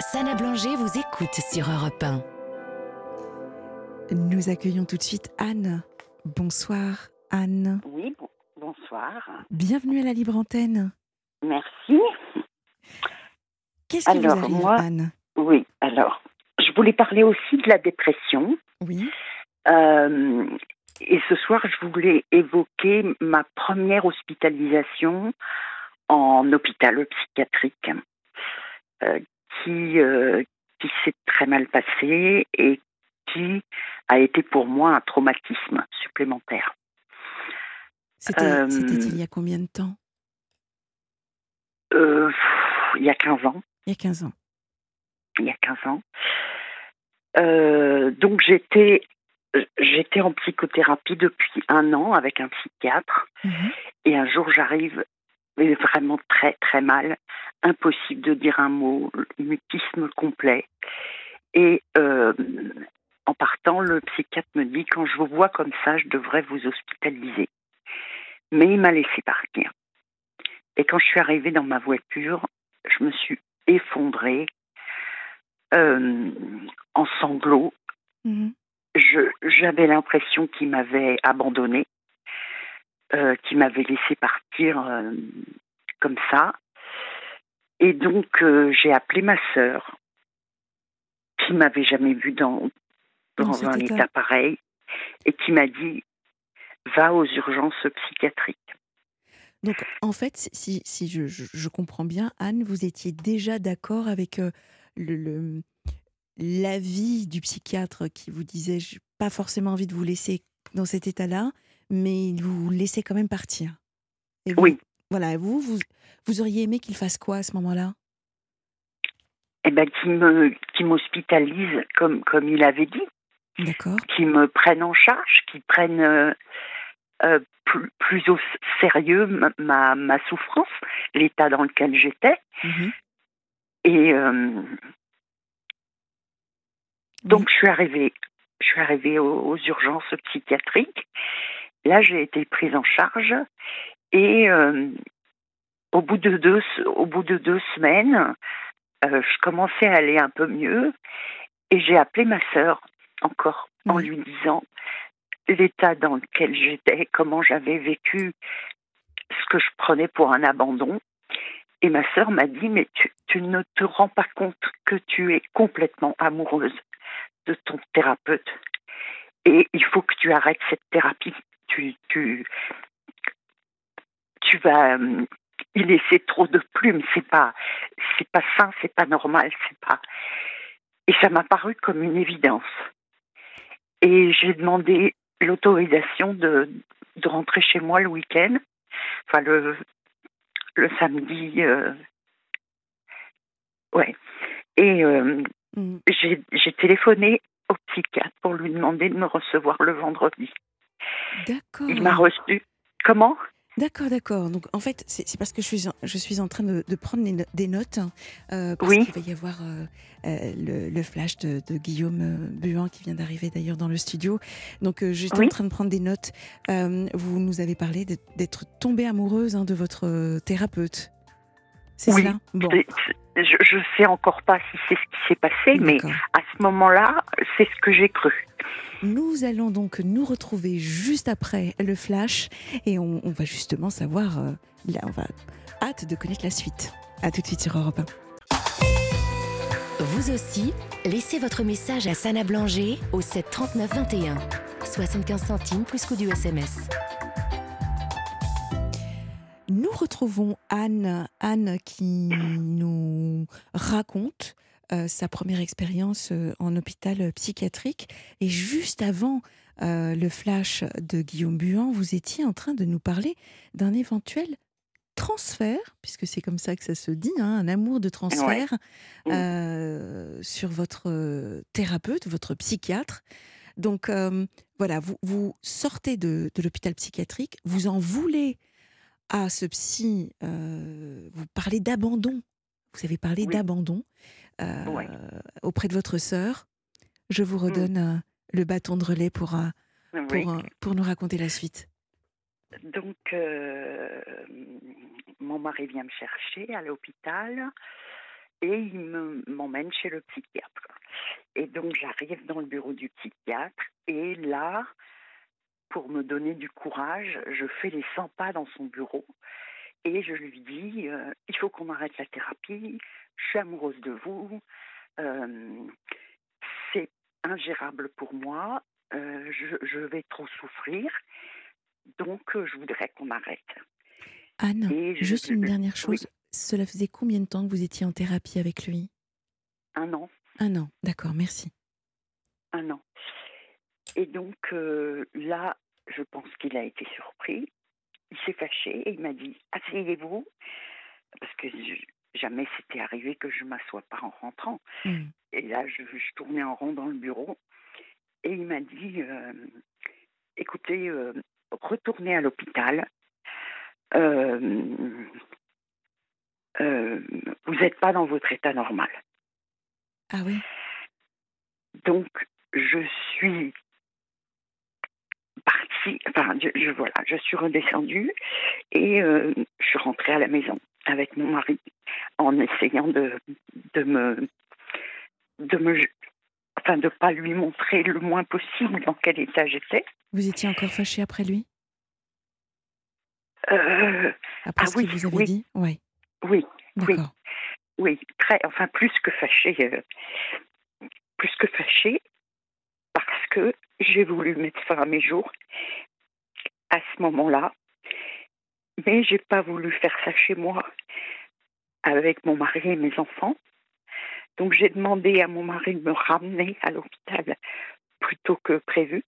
Sana Blanger vous écoute sur Europe 1. Nous accueillons tout de suite Anne. Bonsoir Anne. Oui, bon- bonsoir. Bienvenue à la Libre Antenne. Merci. Qu'est-ce qui Alors, vous arrive moi- Anne? Oui, alors, je voulais parler aussi de la dépression. Oui. Euh, et ce soir, je voulais évoquer ma première hospitalisation en hôpital psychiatrique, euh, qui, euh, qui s'est très mal passée et qui a été pour moi un traumatisme supplémentaire. C'était Euh, il y a combien de temps? Euh, pff, il y a 15 ans. Il y a 15 ans. il y a 15 ans. Euh, donc j'étais j'étais en psychothérapie depuis un an avec un psychiatre Mhm. et un jour j'arrive vraiment très très mal, impossible de dire un mot, mutisme complet. Et euh, en partant, le psychiatre me dit quand je vous vois comme ça, je devrais vous hospitaliser. Mais il m'a laissé partir. Et quand je suis arrivée dans ma voiture, je me suis effondrée euh, en sanglots. Mhm. Je- J'avais l'impression qu'il m'avait abandonnée, euh, qu'il m'avait laissé partir euh, comme ça. Et donc, euh, j'ai appelé ma sœur, qui m'avait jamais vue dans, Dans un état. état pareil, et qui m'a dit va aux urgences psychiatriques. Donc en fait, si, si je, je- je comprends bien, Anne, vous étiez déjà d'accord avec euh, le, le- l'avis du psychiatre qui vous disait j'ai pas forcément envie de vous laisser dans cet état-là, mais il vous laissait quand même partir. Et vous, Oui. Voilà, vous, vous, vous auriez aimé qu'il fasse quoi à ce moment-là? Eh ben, qui me, qui m'hospitalise comme, comme il avait dit. D'accord qui me prennent en charge, qui prennent euh, euh, plus, plus au sérieux ma, ma, ma souffrance, l'état dans lequel j'étais. Mhm. Et euh, donc je suis arrivée, je suis arrivée aux, aux urgences psychiatriques. Là, j'ai été prise en charge et euh, au bout de deux, au bout de deux semaines, euh, je commençais à aller un peu mieux et j'ai appelé ma sœur encore en lui disant l'état dans lequel j'étais, comment j'avais vécu ce que je prenais pour un abandon. Et ma sœur m'a dit, mais tu, tu ne te rends pas compte que tu es complètement amoureuse de ton thérapeute. Et il faut que tu arrêtes cette thérapie. Tu, tu, tu vas euh, y laisser trop de plumes. C'est pas, c'est pas sain, c'est pas normal, c'est pas. Et ça m'a paru comme une évidence. Et j'ai demandé l'autorisation de, de rentrer chez moi le week-end, enfin le, le samedi. euh, ouais. Et euh, j'ai j'ai téléphoné au psychiatre pour lui demander de me recevoir le vendredi. D'accord. Il m'a reçu. Comment? D'accord, d'accord. Donc en fait, c'est parce que je suis en, je suis en train de, de prendre no- des notes, hein, euh, parce Oui. qu'il va y avoir euh, euh, le, le flash de, de Guillaume euh, Buan qui vient d'arriver d'ailleurs dans le studio. Donc euh, j'étais en train de prendre des notes. Euh, vous nous avez parlé d'être tombée amoureuse hein, de votre thérapeute. C'est Oui. cela Bon, C'est- c'est- Je ne sais encore pas si c'est ce qui s'est passé, mais à ce moment-là, c'est ce que j'ai cru. Nous allons donc nous retrouver juste après le flash et on, on va justement savoir. euh, là, on va hâte de connaître la suite. À tout de suite sur Europe 1. Vous aussi, laissez votre message à Sana Blanger au 7 39 21. 75 centimes plus coût du SMS. Nous retrouvons Anne, Anne qui nous raconte euh, sa première expérience euh, en hôpital psychiatrique. Et juste avant euh, le flash de Guillaume Buan, vous étiez en train de nous parler d'un éventuel transfert, puisque c'est comme ça que ça se dit, hein, un amour de transfert Mm. euh, sur votre thérapeute, votre psychiatre. Donc voilà, vous, vous sortez de, de l'hôpital psychiatrique, vous en voulez à ce psy, euh, vous parlez d'abandon. Vous avez parlé Oui. d'abandon euh, Ouais. auprès de votre sœur. Je vous redonne euh, le bâton de relais pour, pour, Oui. pour nous raconter la suite. Donc, euh, mon mari vient me chercher à l'hôpital et il m'emmène chez le psychiatre. Et donc j'arrive dans le bureau du psychiatre et là, pour me donner du courage, je fais les 100 pas dans son bureau et je lui dis, euh, il faut qu'on arrête la thérapie, je suis amoureuse de vous, euh, c'est ingérable pour moi, euh, je, vais trop souffrir, donc je voudrais qu'on arrête. Anne, juste une dernière chose, cela faisait combien de temps que vous étiez en thérapie avec lui? Un an. Un an, d'accord, merci. Un an. Et donc là, je pense qu'il a été surpris il s'est fâché et il m'a dit Asseyez-vous, parce que jamais c'était arrivé que je m'assois pas en rentrant. Mm. Et là, je, tournais en rond dans le bureau et il m'a dit euh, Écoutez, euh, retournez à l'hôpital. Euh, vous n'êtes pas dans votre état normal. Ah oui. Donc, je suis enfin, je, voilà, je suis redescendue et euh, je suis rentrée à la maison avec mon mari en essayant de, de me, de me, enfin, de pas lui montrer le moins possible dans quel état j'étais. Vous étiez encore fâchée après lui? Euh, Après ah ce qu'il vous avait dit? Oui. Oui, oui. Oui, très, enfin, plus que fâchée. Euh, plus que fâchée, que j'ai voulu mettre fin à mes jours à ce moment-là, mais j'ai pas voulu faire ça chez moi avec mon mari et mes enfants. Donc j'ai demandé à mon mari de me ramener à l'hôpital plus tôt que prévu.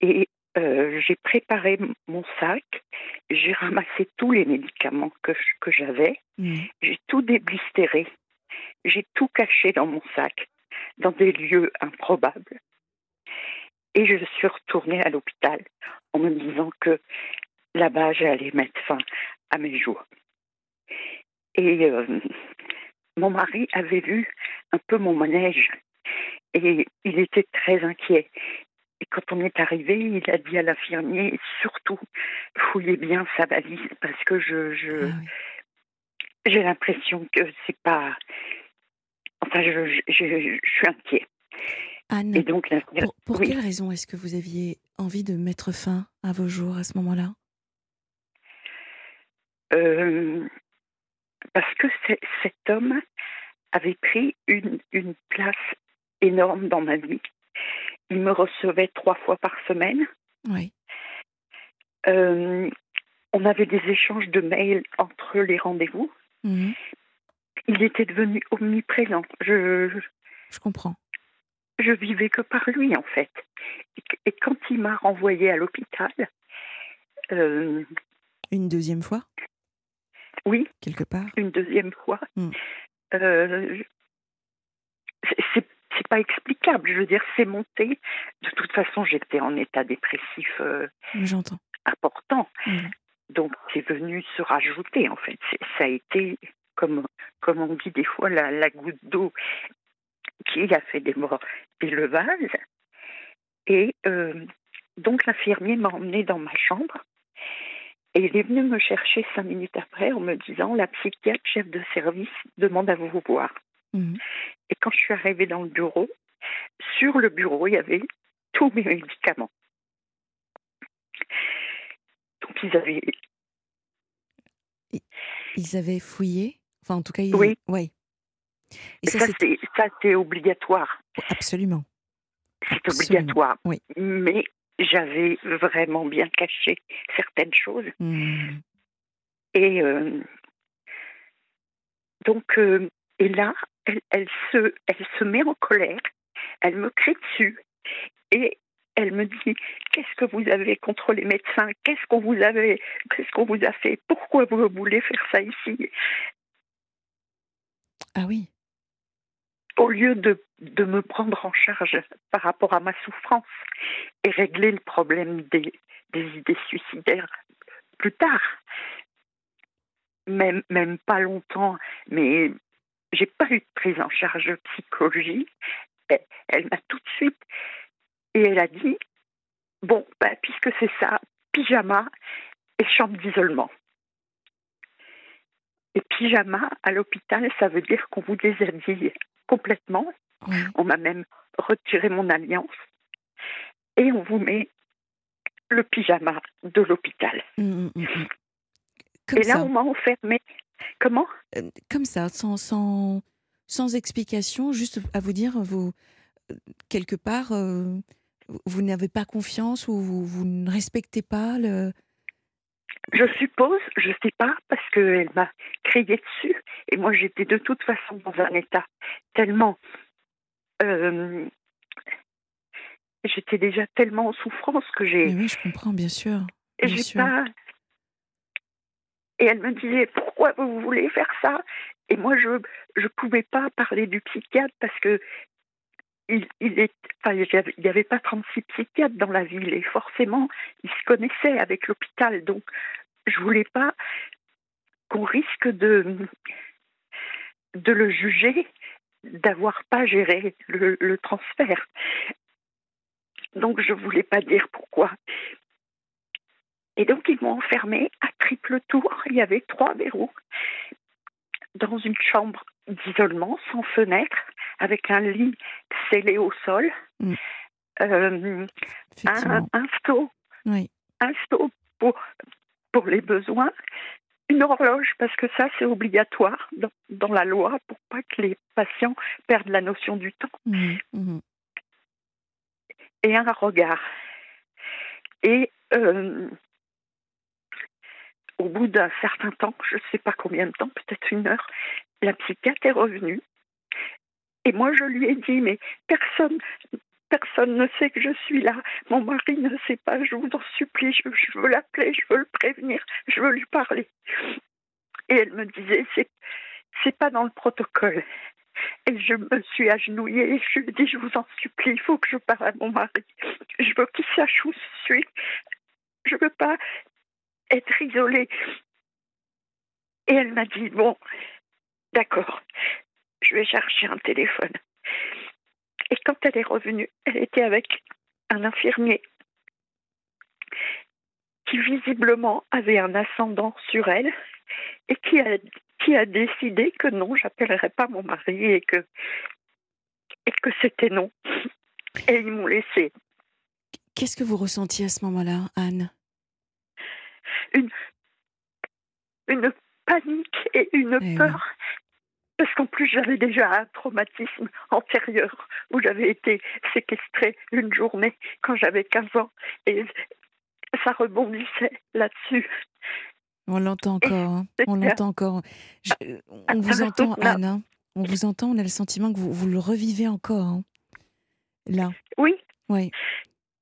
Et euh, j'ai préparé mon sac, j'ai ramassé tous les médicaments que, que j'avais, mmh. j'ai tout déblistéré, j'ai tout caché dans mon sac, dans des lieux improbables. Et je suis retournée à l'hôpital en me disant que là-bas, j'allais mettre fin à mes jours. Et euh, mon mari avait vu un peu mon manège et il était très inquiet. Et quand on est arrivé, il a dit à l'infirmier surtout fouillez bien sa valise parce que je, je ah j'ai l'impression que c'est pas. Enfin, je, je, je suis inquiet. Anne, donc, pour, quelle raison est-ce que vous aviez envie de mettre fin à vos jours à ce moment-là? Euh, Parce que cet homme avait pris une, une, place énorme dans ma vie. Il me recevait trois fois par semaine. Oui. Euh, on avait des échanges de mails entre les rendez-vous. Mmh. Il était devenu omniprésent. Je, je comprends je vivais que par lui en fait. Et, quand il m'a renvoyé à l'hôpital. Euh, une deuxième fois? Oui. Quelque part? Une deuxième fois. Hmm. Euh, c'est pas explicable. Je veux dire, c'est monté. De toute façon, j'étais en état dépressif euh, J'entends. important. Hmm. Donc, c'est venu se rajouter, en fait. Ça a été, comme, comme on dit des fois, la, la goutte d'eau qui a fait des, des levages. Et euh, donc l'infirmier m'a emmené dans ma chambre. Et il est venu me chercher cinq minutes après en me disant la psychiatre chef de service demande à vous voir. Mhm. Et quand je suis arrivée dans le bureau, sur le bureau, il y avait tous mes médicaments. Donc ils avaient. Ils avaient fouillé? Enfin, en tout cas, ils... oui. oui. Et ça, c'est obligatoire. Absolument. C'est obligatoire. Oui. Mais j'avais vraiment bien caché certaines choses. Mmh. Et euh, donc, euh, et là, elle, elle, se, elle se met en colère, elle me crie dessus et elle me dit qu'est-ce que vous avez contre les médecins? Qu'est-ce qu'on vous avait Qu'est-ce qu'on vous a fait? Pourquoi vous voulez faire ça ici? Ah oui au lieu de, me prendre en charge par rapport à ma souffrance et régler le problème des, idées suicidaires plus tard, même, pas longtemps, mais j'ai pas eu de prise en charge de psychologie. Elle, m'a tout de suite et elle a dit bon, bah, puisque c'est ça, pyjama et chambre d'isolement. Et pyjama à l'hôpital, ça veut dire qu'on vous déshabille complètement. On m'a même retiré mon alliance. Et on vous met le pyjama de l'hôpital. Mmh, et là, on m'a enfermée. Comment? Euh, Comme ça, sans, sans, sans explication, juste à vous dire, vous, euh, quelque part, euh, vous n'avez pas confiance ou vous, vous, ne respectez pas le. Je suppose, je ne sais pas, parce qu'elle m'a crié dessus. Et moi, j'étais de toute façon dans un état tellement. j'étais déjà tellement en souffrance que j'ai. Oui, je comprends, bien sûr. Bien j'ai pas et elle me disait pourquoi vous voulez faire ça? Et moi je je pouvais pas parler du psychiatre parce que il, est, il n'y avait pas 36 psychiatres dans la ville et forcément ils se connaissaient avec l'hôpital donc je voulais pas qu'on risque de de le juger d'avoir pas géré le, le transfert. Donc je voulais pas dire pourquoi. Et donc, ils m'ont enfermée à triple tour. Il y avait trois verrous dans une chambre d'isolement, sans fenêtre, avec un lit scellé au sol, mm. euh, un, un sto, un sto pour, pour les besoins, une horloge, parce que ça, c'est obligatoire dans, dans, la loi pour pas que les patients perdent la notion du temps. Mm. Mm. Et un regard. Et euh, au bout d'un certain temps, je ne sais pas combien de temps, peut-être une heure, la psychiatre est revenue. Et moi, je lui ai dit, mais personne, personne ne sait que je suis là. Mon mari ne sait pas, je vous en supplie, je, veux l'appeler, je veux le prévenir, je veux lui parler. Et elle me disait, c'est, pas dans le protocole. Et je me suis agenouillée et je lui ai dit, je vous en supplie, il faut que je parle à mon mari. Je veux qu'il sache où je suis. Je veux pas être isolée. Et elle m'a dit, bon, d'accord, je vais chercher un téléphone. Et quand elle est revenue, elle était avec un infirmier qui visiblement avait un ascendant sur elle et qui a, qui a décidé que non, j'appellerai pas mon mari et que, et que c'était non. Et ils m'ont laissé. Qu'est-ce que vous ressentiez à ce moment-là, Anne? Une, une panique et une eh peur. Parce qu'en plus, j'avais déjà un traumatisme antérieur où j'avais été séquestrée une journée quand j'avais 15 ans. Et ça rebondissait là-dessus. On l'entend encore. Hein. On l'entend encore. on vous entend, Anne. Hein. On vous entend. On a le sentiment que vous, vous le revivez encore. Hein. Là. Oui. Oui.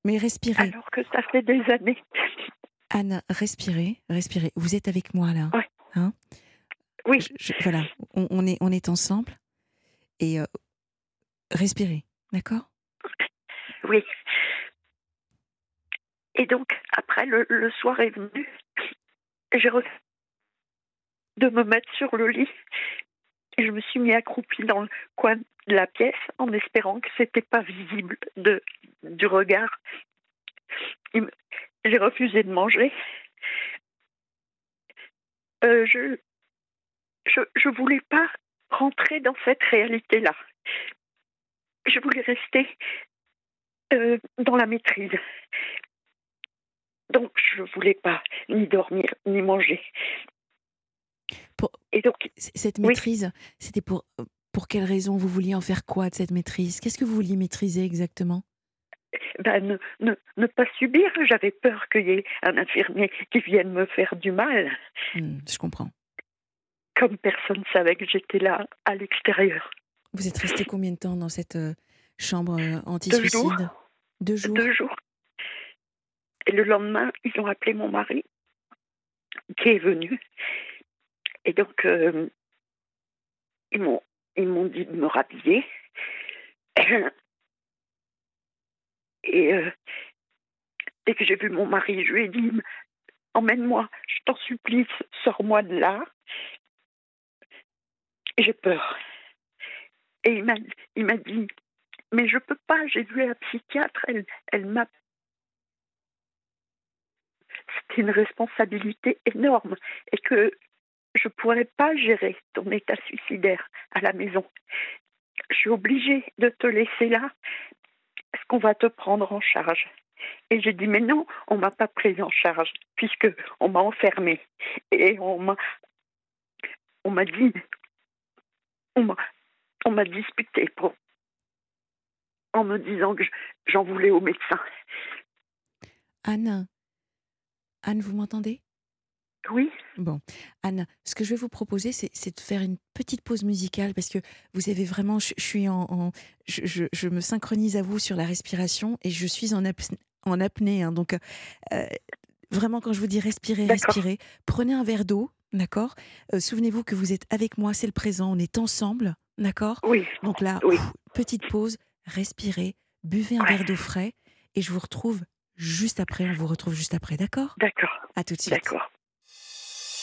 Mais respirez. Alors que ça fait des années. Anne, respirez, respirez. Vous êtes avec moi là. Hein oui. voilà, on, est, on est ensemble. Et euh, respirez, d'accord? Oui. Et donc, après, le, soir est venu. J'ai refusé de me mettre sur le lit. Et je me suis mis accroupie dans le coin de la pièce en espérant que c'était pas visible de, du regard. J'ai refusé de manger. Euh, je, je je voulais pas rentrer dans cette réalité-là. Je voulais rester euh, dans la maîtrise. Donc je voulais pas ni dormir ni manger. Et donc cette maîtrise, c'était pour pour quelle raison vous vouliez en faire quoi de cette maîtrise? Qu'est-ce que vous vouliez maîtriser exactement? Ben, ne, ne, pas subir. J'avais peur qu'il y ait un infirmier qui vienne me faire du mal. Hmm, je comprends. Comme personne ne savait que j'étais là, à l'extérieur. Vous êtes resté combien de temps dans cette euh, chambre euh, anti-suicide? Deux jours? Deux jours. Et le lendemain, ils ont appelé mon mari, qui est venu. Et donc, euh, ils m'ont ils m'ont dit de me rhabiller. Et euh, dès que j'ai vu mon mari, je lui ai dit Emmène-moi, je t'en supplie, sors-moi de là. J'ai peur. Et il m'a, il m'a dit Mais je peux pas, j'ai vu la psychiatre, elle, elle m'a. C'était une responsabilité énorme et que je ne pourrais pas gérer ton état suicidaire à la maison. Je suis obligée de te laisser là. Est-ce qu'on va te prendre en charge? Et j'ai dit, mais non, on m'a pas pris en charge, puisque on m'a enfermée. Et on m'a, on m'a dit, on m'a, disputé pour, en me disant que j'en voulais au médecin. Anne, Anne, vous m'entendez? Oui. Bon, Anne, ce que je vais vous proposer, c'est de faire une petite pause musicale parce que vous avez vraiment, je, suis en, je, je, me synchronise à vous sur la respiration et je suis en, en apnée. Hein, donc, euh, vraiment, quand je vous dis respirer, respirer, prenez un verre d'eau, d'accord? Euh, Souvenez-vous que vous êtes avec moi, c'est le présent, on est ensemble, d'accord? Oui. Donc là, petite pause, respirez, buvez un verre d'eau frais et je vous retrouve juste après. On vous retrouve juste après, d'accord? D'accord. À tout de suite. D'accord.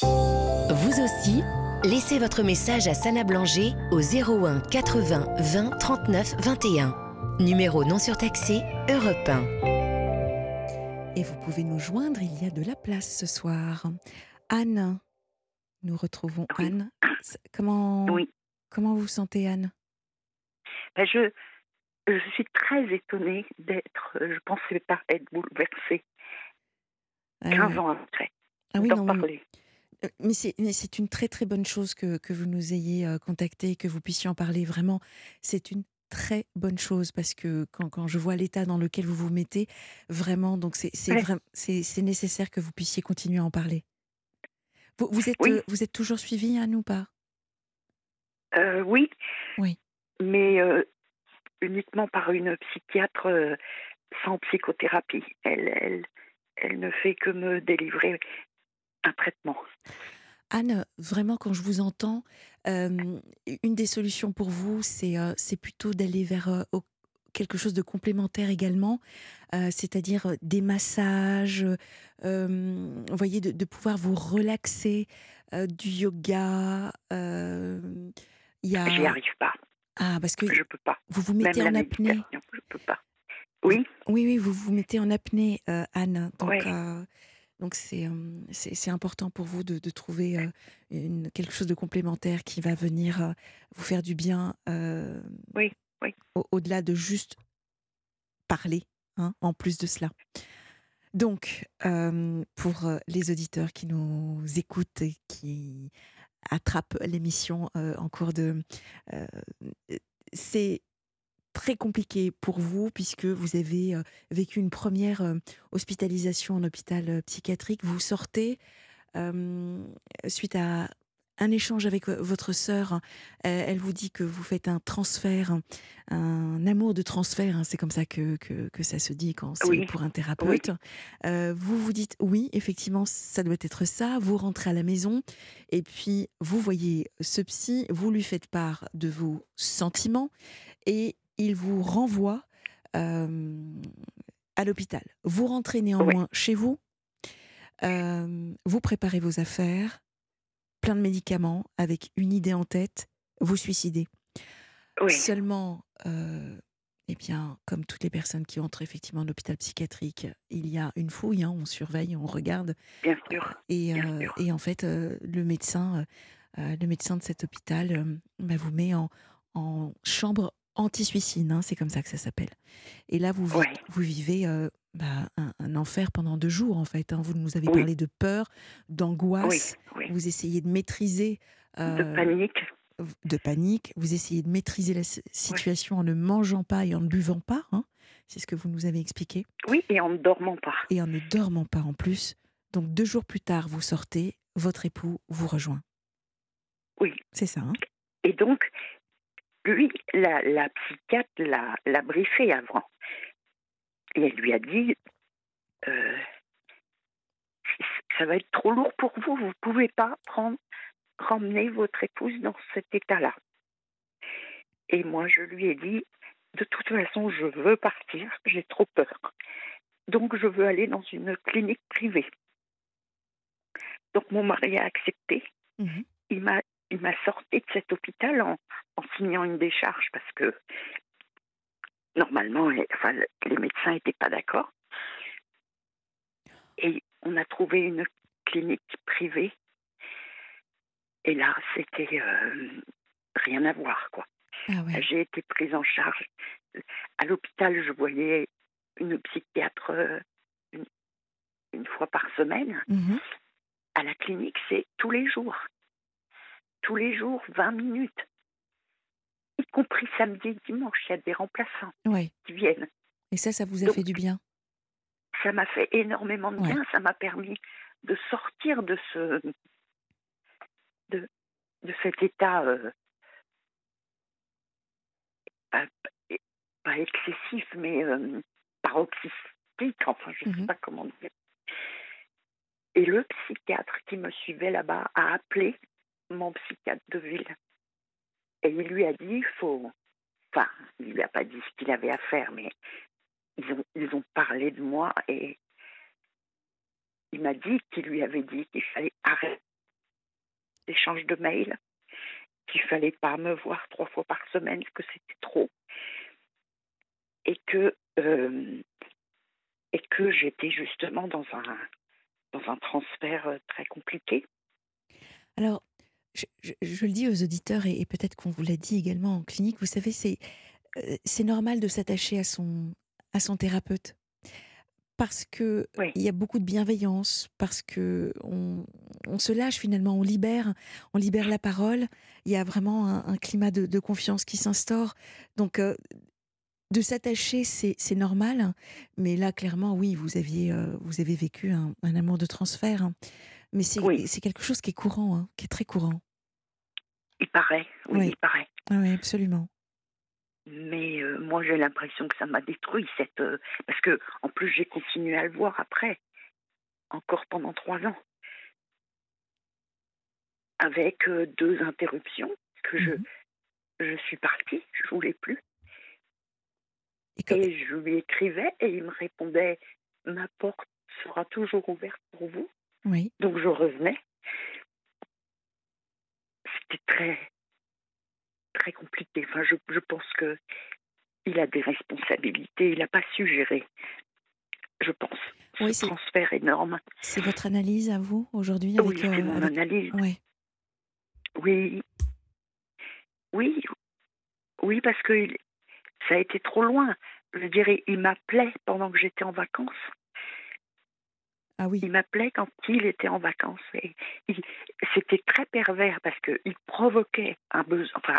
Vous aussi, laissez votre message à Sana Blanger au 01 80 20 39 21. Numéro non surtaxé, Europe 1. Et vous pouvez nous joindre, il y a de la place ce soir. Anne, nous retrouvons Anne. Comment, oui. comment vous sentez, Anne? Ben je, je suis très étonnée d'être, je ne pensais pas être bouleversée. 15 ans après. Ah oui, non, parler. Euh, mais c'est une très très bonne chose que, que vous nous ayez euh, contacté, que vous puissiez en parler. Vraiment, c'est une très bonne chose parce que quand, quand je vois l'état dans lequel vous vous mettez, vraiment, donc c'est c'est nécessaire que vous puissiez continuer à en parler. Vous, vous êtes, euh, vous êtes toujours suivi, Anne, ou pas? Oui. Oui. Mais uniquement par une psychiatre sans psychothérapie. Elle, elle, elle ne fait que me délivrer un traitement. Anne, vraiment, quand je vous entends, une des solutions pour vous, c'est c'est plutôt d'aller vers quelque chose de complémentaire également, c'est-à-dire des massages, vous voyez, de, pouvoir vous relaxer, du yoga. J'y arrive pas. Ah, parce que je peux pas. Vous vous mettez en apnée. Je peux pas. Oui. Oui, oui, vous vous mettez en apnée, euh, Anne. Donc, euh, donc c'est, c'est important pour vous de, de trouver euh, une, quelque chose de complémentaire qui va venir vous faire du bien. oui, Au-delà de juste parler, hein, en plus de cela. Donc, pour les auditeurs qui nous écoutent et qui attrape l'émission euh, en cours de... Euh, c'est très compliqué pour vous puisque vous avez euh, vécu une première hospitalisation en hôpital psychiatrique. Vous sortez suite à un échange avec votre sœur. Elle vous dit que vous faites un transfert, un amour de transfert. Hein, c'est comme ça que, que, ça se dit quand c'est pour un thérapeute. vous vous dites oui, effectivement, ça doit être ça. Vous rentrez à la maison et puis vous voyez ce psy, vous lui faites part de vos sentiments et il vous renvoie à l'hôpital. Vous rentrez néanmoins chez vous. vous préparez vos affaires, plein de médicaments, avec une idée en tête, vous suicidez. Seulement, euh, eh bien, comme toutes les personnes qui entrent effectivement en hôpital psychiatrique, il y a une fouille, hein, on surveille, on regarde. Bien sûr. Et, euh, et en fait, euh, le médecin, le médecin de cet hôpital bah, vous met en, en chambre anti-suicide, hein, c'est comme ça que ça s'appelle. Et là, vous, vous vivez bah, un, enfer pendant deux jours, en fait. Hein. Vous nous avez parlé de peur, d'angoisse. Vous essayez de maîtriser. de euh, panique. De panique. Vous essayez de maîtriser la situation en ne mangeant pas et en ne buvant pas. Hein. C'est ce que vous nous avez expliqué. Oui, et en ne dormant pas. Et en ne dormant pas en plus. Donc deux jours plus tard, vous sortez, votre époux vous rejoint. Oui. C'est ça. Hein et donc, lui, la, la psychiatre l'a briefé avant. Et elle lui a dit euh, Ça va être trop lourd pour vous, vous ne pouvez pas prendre, ramener votre épouse dans cet état-là. Et moi, je lui ai dit De toute façon, je veux partir, j'ai trop peur. Donc, je veux aller dans une clinique privée. Donc, mon mari a accepté. Mhm. Il m'a il m'a sorti de cet hôpital en, en, signant une décharge parce que normalement, les, enfin, les médecins n'étaient pas d'accord. Et on a trouvé une clinique privée. Et là, c'était euh, rien à voir, quoi. Ah ouais. J'ai été prise en charge. À l'hôpital, je voyais une psychiatre euh, une, une fois par semaine. Mhm. À la clinique, c'est tous les jours. Tous les jours, 20 minutes. Compris samedi et dimanche, il y a des remplaçants Ouais. qui viennent. Et ça, ça vous a Donc- fait du bien? Ça m'a fait énormément de Ouais. bien. Ça m'a permis de sortir de ce de, de cet état euh, pas, pas excessif, mais euh, paroxystique. Enfin, je ne sais Mhm. pas comment dire. Et le psychiatre qui me suivait là-bas a appelé mon psychiatre de ville. Et il lui a dit, il faut... Enfin, il lui a pas dit ce qu'il avait à faire, mais ils ont, ils ont parlé de moi et il m'a dit qu'il lui avait dit qu'il fallait arrêter l'échange de mails, qu'il fallait pas me voir trois fois par semaine, que c'était trop, et que euh, et que j'étais justement dans un dans un transfert euh, très compliqué. Alors, je, je- je le dis aux auditeurs, et, et peut-être qu'on vous l'a dit également en clinique, vous savez, c'est euh, c'est normal de s'attacher à son, à son thérapeute. Parce que Oui. il y a beaucoup de bienveillance, parce que on, on se lâche finalement, on libère, on libère la parole. Il y a vraiment un, un climat de, de confiance qui s'instaure. Donc, euh, de s'attacher, c'est c'est normal. Mais là, clairement, oui, vous aviez, euh, vous avez vécu un, un amour de transfert. hein. Mais c'est Oui. c'est quelque chose qui est courant, hein, qui est très courant. Il paraît, oui, Oui. il paraît. Ah oui, absolument. Mais euh, moi, j'ai l'impression que ça m'a détruit cette euh, parce que en plus j'ai continué à le voir après, encore pendant trois ans, avec euh, deux interruptions que je Mhm. je suis partie, je voulais plus. Et que- Et je lui écrivais et il me répondait Ma porte sera toujours ouverte pour vous. Oui, Donc je revenais. C'était très, très compliqué. Enfin, je, je pense que il a des responsabilités. Il n'a pas su gérer, je pense, Oui, ce c'est- transfert énorme. c'est votre analyse à vous aujourd'hui avec, Oui, c'est euh, mon avec- analyse. Oui, oui, oui, parce que il- ça a été trop loin. Je dirais, il m'appelait pendant que j'étais en vacances. Ah oui, Il m'appelait quand il était en vacances. Et c'était très pervers parce qu'il provoquait un besoin, enfin,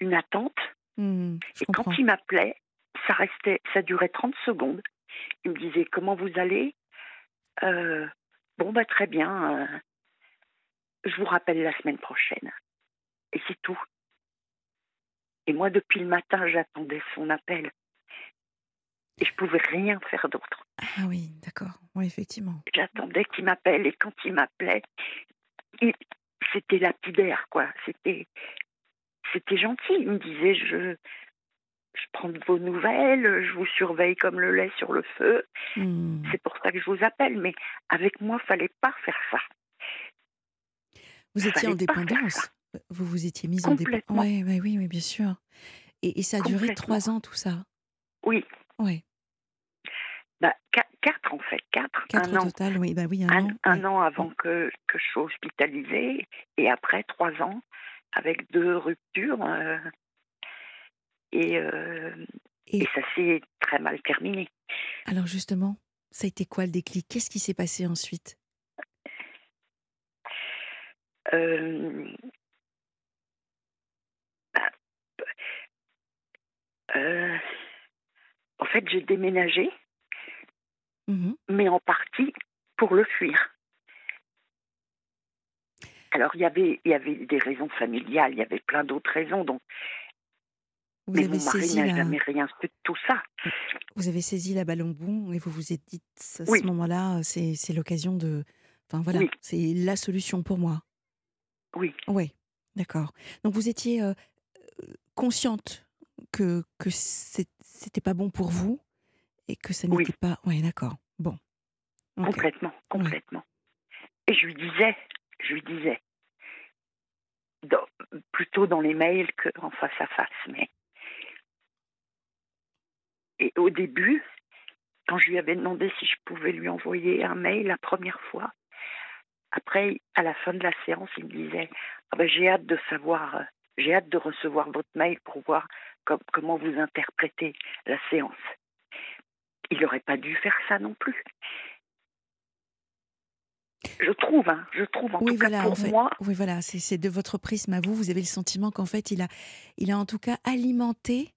une attente. Je Et quand il m'appelait, ça restait, ça durait 30 secondes. Il me disait comment vous allez? Euh, Bon bah très bien. euh, je vous rappelle la semaine prochaine. Et c'est tout. Et moi depuis le matin, j'attendais son appel. Et je pouvais rien faire d'autre. Ah oui, d'accord. Oui, effectivement. J'attendais qu'il m'appelle et quand il m'appelait, il- c'était lapidaire quoi. C'était c'était gentil. Il me disait je je prends de vos nouvelles, je vous surveille comme le lait sur le feu. Hmm. C'est pour ça que je vous appelle. Mais avec moi, fallait pas faire ça. Vous étiez en dépendance. Vous vous étiez mise en dépendance. Ouais, ouais, oui, oui, bien sûr. Et, et ça a duré trois ans, tout ça? Oui, Ouais. bah, qua- quatre en fait, quatre, Quatre un au an, total, oui, bah oui, un, un, an. un ouais. an avant que, que je sois hospitalisée, et après trois ans avec deux ruptures. euh, et, euh, Et- et ça s'est très mal terminé. Alors justement, ça a été quoi le déclic? Qu'est-ce qui s'est passé ensuite? Euh, bah, en fait, j'ai déménagé, Mhm. mais en partie pour le fuir. Alors, il y avait, il y avait des raisons familiales, il y avait plein d'autres raisons. Donc, Vous mais avez mon mari saisi n'a la, jamais rien su de tout ça. vous avez saisi la balle au bout et vous vous êtes dit à Oui. ce moment-là, c'est l'occasion de, enfin voilà, Oui. c'est la solution pour moi. Oui, Oui, d'accord. Donc vous étiez euh, euh, consciente que que c'était pas bon pour vous et que ça Oui. n'était pas. Oui, d'accord. Bon. Complètement, complètement. Et je lui disais, je lui disais, dans- plutôt dans les mails qu'en face à face, mais. Et au début, quand je lui avais demandé si je pouvais lui envoyer un mail la première fois, après, à la fin de la séance, il me disait ah ben, J'ai hâte de savoir, euh, j'ai hâte de recevoir votre mail pour voir comment vous interprétez la séance. Il n'aurait pas dû faire ça non plus. Je trouve, hein, je trouve en tout cas pour moi. Oui, voilà, c'est de votre prisme à vous. Vous avez le sentiment qu'en fait, il a, il a en tout cas alimenté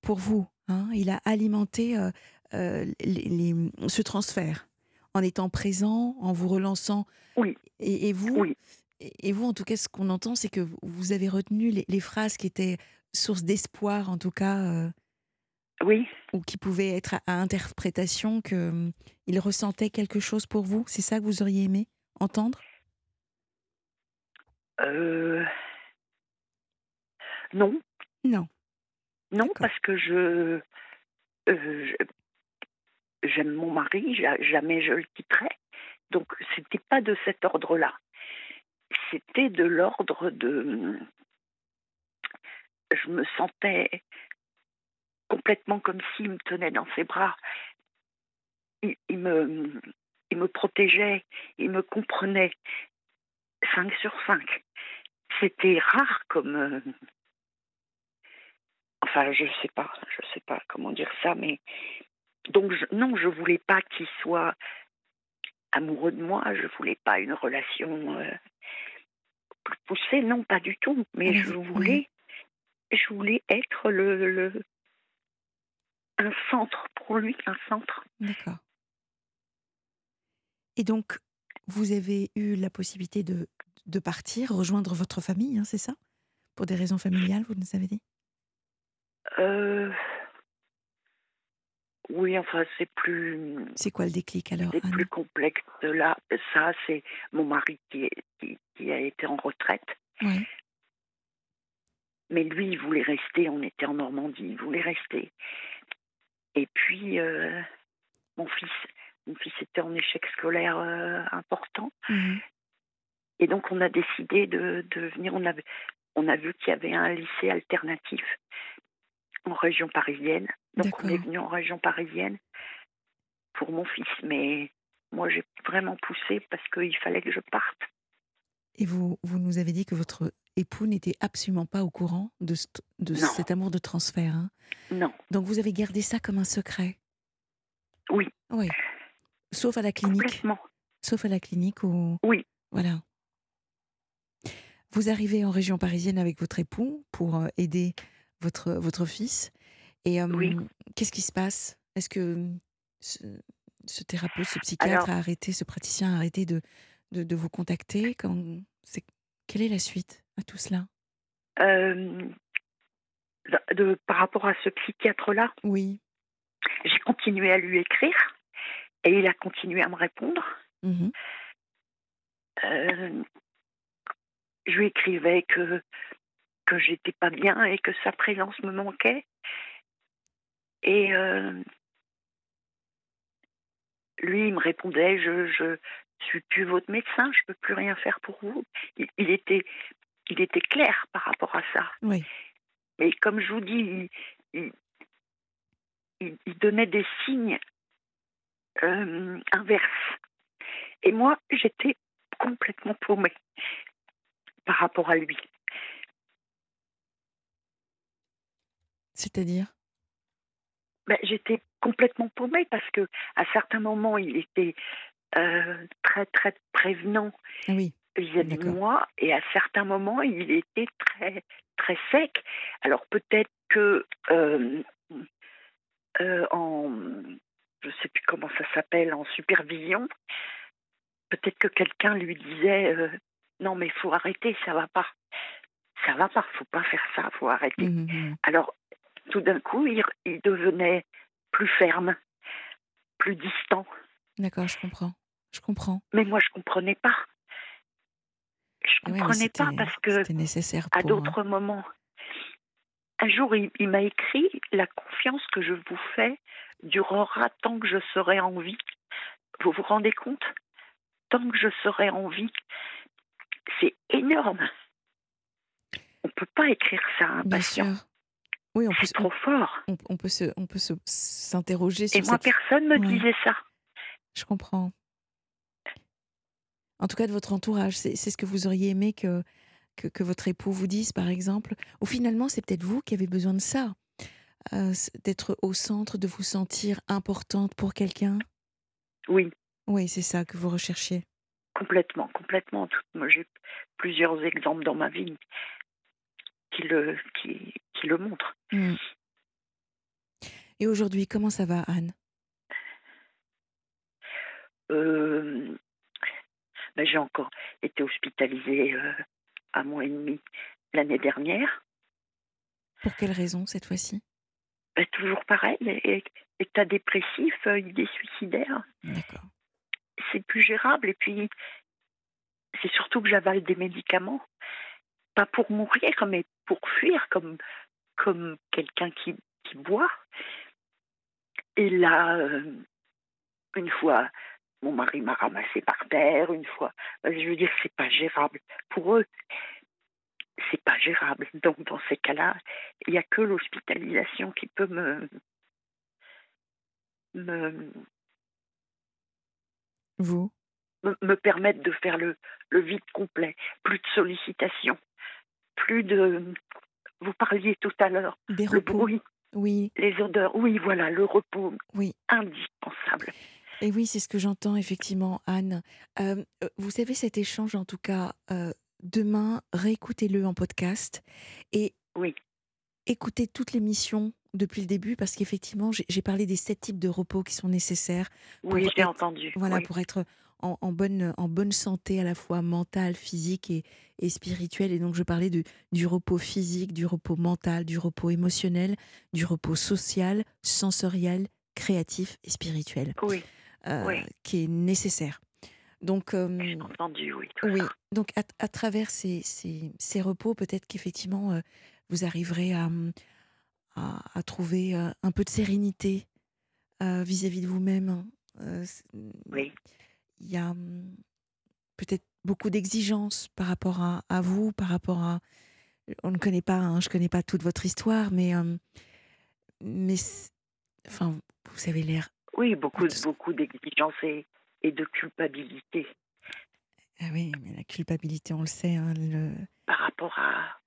pour vous. Hein, il a alimenté euh, euh, les, ce transfert en étant présent, en vous relançant. Oui. Et, vous, et vous, en tout cas, ce qu'on entend, c'est que vous avez retenu les, phrases qui étaient source d'espoir, en tout cas. Euh, oui. Ou qui pouvaient être à, interprétation, que hum, il ressentait quelque chose pour vous. C'est ça que vous auriez aimé entendre? Euh... Non. Non. Non, parce que je, euh, j'aime mon mari, jamais je le quitterai. Donc, c'était pas de cet ordre-là. C'était de l'ordre de. Je me sentais complètement comme s'il me tenait dans ses bras. Il, me, il me protégeait, il me comprenait. 5 sur 5. C'était rare comme. Euh, enfin, je sais pas, je sais pas comment dire ça, mais donc non, je voulais pas qu'il soit amoureux de moi, je voulais pas une relation euh, plus poussée, non, pas du tout. Mais je voulais, je voulais être le, un centre pour lui, un centre. D'accord. Et donc, vous avez eu la possibilité de, de partir, rejoindre votre famille, hein, c'est ça? Pour des raisons familiales, vous nous avez dit? Euh, oui, enfin, c'est plus. C'est quoi le déclic alors C'est plus complexe. Là, ça, c'est mon mari qui, qui, a été en retraite. Oui. Mais lui, il voulait rester. On était en Normandie, il voulait rester. Et puis, euh, mon fils, mon fils était en échec scolaire euh, important. Mhm. Et donc, on a décidé de, de venir. On, avait, on a vu qu'il y avait un lycée alternatif en région parisienne. Donc on est venu en région parisienne pour mon fils. Mais moi, j'ai vraiment poussé parce qu'il fallait que je parte. Et vous, vous nous avez dit que votre époux n'était absolument pas au courant de, de cet amour de transfert. Hein non. Donc vous avez gardé ça comme un secret? Oui. Oui. Sauf à la clinique. Complètement. Sauf à la clinique où. Oui. Voilà. Vous arrivez en région parisienne avec votre époux pour euh, aider votre, votre fils. Et qu'est-ce qui se passe? Est-ce que ce, thérapeute, ce psychiatre a arrêté, ce praticien a arrêté de, de, vous contacter? Quand, Quelle est la suite à tout cela? De, Par rapport à ce psychiatre-là? Oui. J'ai continué à lui écrire et il a continué à me répondre. Mmh je lui écrivais que que j'étais pas bien et que sa présence me manquait. Et euh, lui, il me répondait Je je suis plus votre médecin, je peux plus rien faire pour vous. Il, était il était clair par rapport à ça. Oui. Mais comme je vous dis, il, il, donnait des signes euh, inverses. Et moi, j'étais complètement paumée par rapport à lui. C'est-à-dire? Ben, J'étais complètement paumée parce que à certains moments, il était euh, très, très prévenant ah oui. vis-à-vis de moi et à certains moments, il était très, très sec. Alors peut-être que euh, euh, en. Je ne sais plus comment ça s'appelle, en supervision, peut-être que quelqu'un lui disait Non, mais il faut arrêter, ça va pas ça va pas, faut pas faire ça, faut arrêter. Mmh, mmh. Alors tout d'un coup, il, devenait plus ferme, plus distant. D'accord, je comprends. Je comprends. Mais moi, je comprenais pas. Je ah comprenais pas parce que nécessaire à d'autres moments. Un jour, il, m'a écrit La confiance que je vous fais durera tant que je serai en vie. Vous vous rendez compte? Tant que je serai en vie. C'est énorme. On ne peut pas écrire ça à un patient. Oui, on peut, trop fort. On, peut se, on peut s'interroger sur. Et moi, personne me disait ça. Je comprends. En tout cas, de votre entourage. C'est ce que vous auriez aimé que, que, votre époux vous dise, par exemple. Ou finalement, c'est peut-être vous qui avez besoin de ça. Euh, d'être au centre, de vous sentir importante pour quelqu'un? Oui. Oui, c'est ça que vous recherchiez. Complètement, complètement. J'ai plusieurs exemples dans ma vie qui le, qui, qui le montrent. Mmh. Et aujourd'hui, comment ça va, Anne? Euh, ben, J'ai encore été hospitalisée euh, un mois et demi l'année dernière. Pour quelle raison cette fois-ci? Ben, Toujours pareil, état dépressif, euh, idée suicidaire. D'accord. C'est plus gérable et puis c'est surtout que j'avale des médicaments, pas pour mourir, mais pour fuir, comme, comme quelqu'un qui, qui boit. Et là, euh, une fois, mon mari m'a ramassé par terre, une fois. Euh, je veux dire, c'est pas gérable. Pour eux, c'est pas gérable. Donc, dans ces cas-là, il n'y a que l'hospitalisation qui peut me, me. Vous? me, permettre de faire le, le vide complet. Plus de sollicitations, plus de. Vous parliez tout à l'heure. Des le bruit. Oui. Les odeurs. Oui, voilà, le repos. Oui. Indispensable. Et oui, c'est ce que j'entends effectivement, Anne. Euh, euh, vous savez, cet échange, en tout cas, euh, demain, réécoutez-le en podcast et oui. écoutez toute l'émission depuis le début parce qu'effectivement, j'ai parlé des sept types de repos qui sont nécessaires. Oui, j'ai entendu. Voilà, pour être en, bonne, en bonne santé à la fois mentale, physique et, et spirituelle. Et donc, je parlais de, du repos physique, du repos mental, du repos émotionnel, du repos social, sensoriel, créatif et spirituel. Oui. Euh, qui est nécessaire. Donc, euh, entendu, oui. Oui. Donc, à, travers ces, ces, ces repos, peut-être qu'effectivement, euh, vous arriverez à, à, à trouver un peu de sérénité vis-à-vis de vous-même. oui il y a hum, peut-être beaucoup d'exigences par rapport à, à, vous, par rapport à. On ne connaît pas, hein, je ne connais pas toute votre histoire, mais. Hum, mais enfin, vous avez l'air. Oui, beaucoup, beaucoup d'exigences et, et, de culpabilité. Ah oui, mais la culpabilité, on le sait. Hein, le... Par rapport à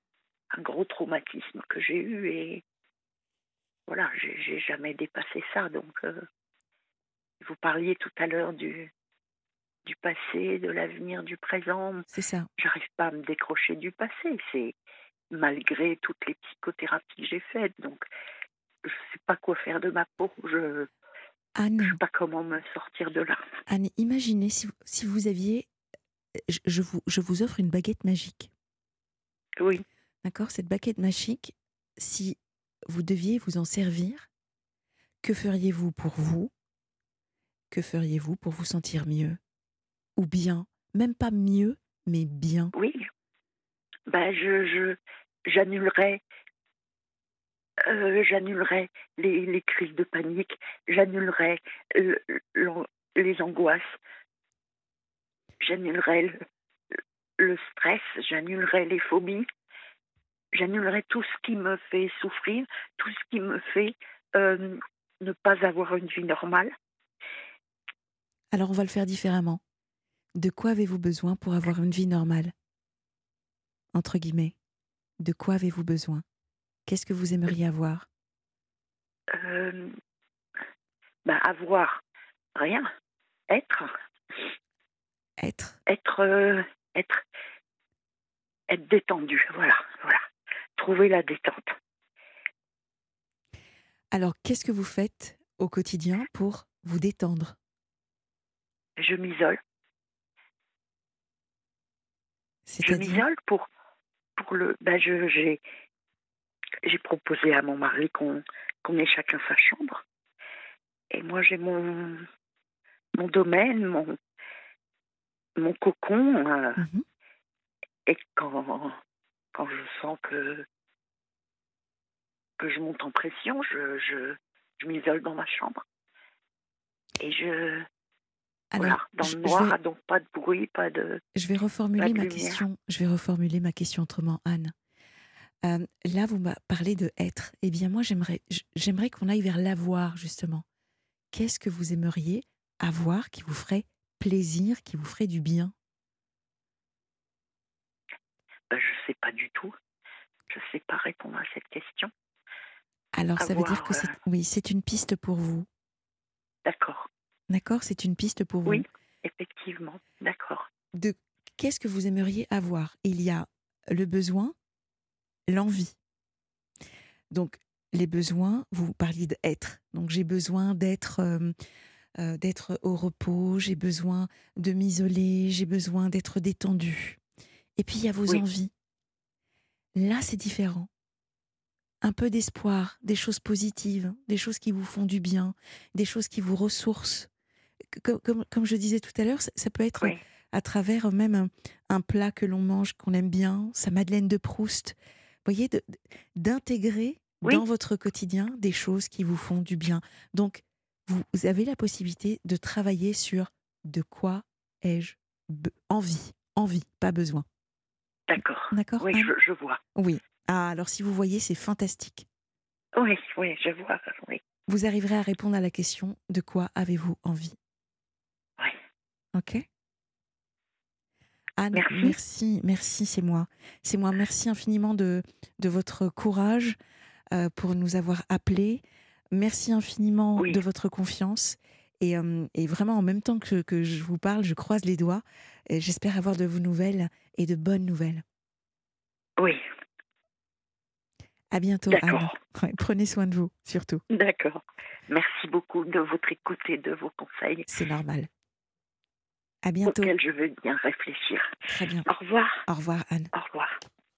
un gros traumatisme que j'ai eu et voilà, j'ai jamais dépassé ça. Donc, euh, vous parliez tout à l'heure du, du passé, de l'avenir, du présent. C'est ça. J'arrive pas à me décrocher du passé. C'est malgré toutes les psychothérapies que j'ai faites. Donc, je sais pas quoi faire de ma peau. Je ne sais pas comment me sortir de là. Anne, imaginez si vous, si vous aviez. Je, vous, je vous offre une baguette magique. Oui. D'accord? Cette baguette magique, si vous deviez vous en servir, que feriez-vous pour vous? Que feriez-vous pour vous sentir mieux? Ou bien, même pas mieux, mais bien Oui. Ben, je, j'annulerai euh, j'annulerai les, les, crises de panique, j'annulerai les angoisses, j'annulerai le, le, stress, j'annulerai les phobies, j'annulerai tout ce qui me fait souffrir, tout ce qui me fait euh, ne pas avoir une vie normale. Alors on va le faire différemment. De quoi avez-vous besoin pour avoir une vie normale? Entre guillemets. De quoi avez-vous besoin? Qu'est-ce que vous aimeriez avoir? Euh, bah, Avoir rien. Être. Être. Être. Euh, être. Être détendu. Voilà. Voilà. Trouver la détente. Alors, qu'est-ce que vous faites au quotidien pour vous détendre? Je m'isole. Je m'isole pour, pour le. Ben je, j'ai, j'ai proposé à mon mari qu'on, qu'on ait chacun sa chambre. Et moi, j'ai mon, mon domaine, mon, mon cocon. Euh, mhm. Et quand, quand je sens que, que je monte en pression, je, je, je m'isole dans ma chambre. Et je, alors, dans le noir, donc pas de bruit, pas de. Je vais reformuler ma question. Je vais reformuler ma question autrement, Anne. Euh, là, vous m'avez parlé de être. Eh bien, moi, j'aimerais, j'aimerais qu'on aille vers l'avoir justement. Qu'est-ce que vous aimeriez avoir qui vous ferait plaisir, qui vous ferait du bien? Ben, je ne sais pas du tout. Je ne sais pas répondre à cette question. Alors, ça veut dire que c'est euh, oui, c'est une piste pour vous. D'accord. D'accord C'est une piste pour vous. Oui, effectivement. D'accord. De qu'est-ce que vous aimeriez avoir? Il y a le besoin, l'envie. Donc, les besoins, vous parliez d'être. Donc, j'ai besoin d'être euh, euh, d'être au repos, j'ai besoin de m'isoler, j'ai besoin d'être détendu. Et puis, il y a vos Oui. envies. Là, c'est différent. Un peu d'espoir, des choses positives, des choses qui vous font du bien, des choses qui vous ressourcent. Comme, comme, comme je disais tout à l'heure, ça, ça peut être Oui. à travers même un, un plat que l'on mange, qu'on aime bien, sa Madeleine de Proust. Vous voyez, d'intégrer Oui. dans votre quotidien des choses qui vous font du bien. Donc, vous, vous avez la possibilité de travailler sur de quoi ai-je envie. Envie, pas besoin. D'accord. D'accord Oui, je, je vois. Oui. Ah, alors si vous voyez, c'est fantastique. Oui, oui, je vois. Oui. Vous arriverez à répondre à la question de quoi avez-vous envie? Ok Anne, Merci. merci, merci, c'est moi. C'est moi. Merci infiniment de, de votre courage euh, pour nous avoir appelés. Merci infiniment Oui. de votre confiance. Et, euh, et vraiment, en même temps que, que je vous parle, je croise les doigts. Et J'espère avoir de vos nouvelles et de bonnes nouvelles. Oui, À bientôt, Anne. Ouais, prenez soin de vous, surtout. d'accord. Merci beaucoup de votre écoute et de vos conseils C'est normal. À bientôt. auxquels je veux bien réfléchir. Très bien. Au revoir. Au revoir, Anne. Au revoir.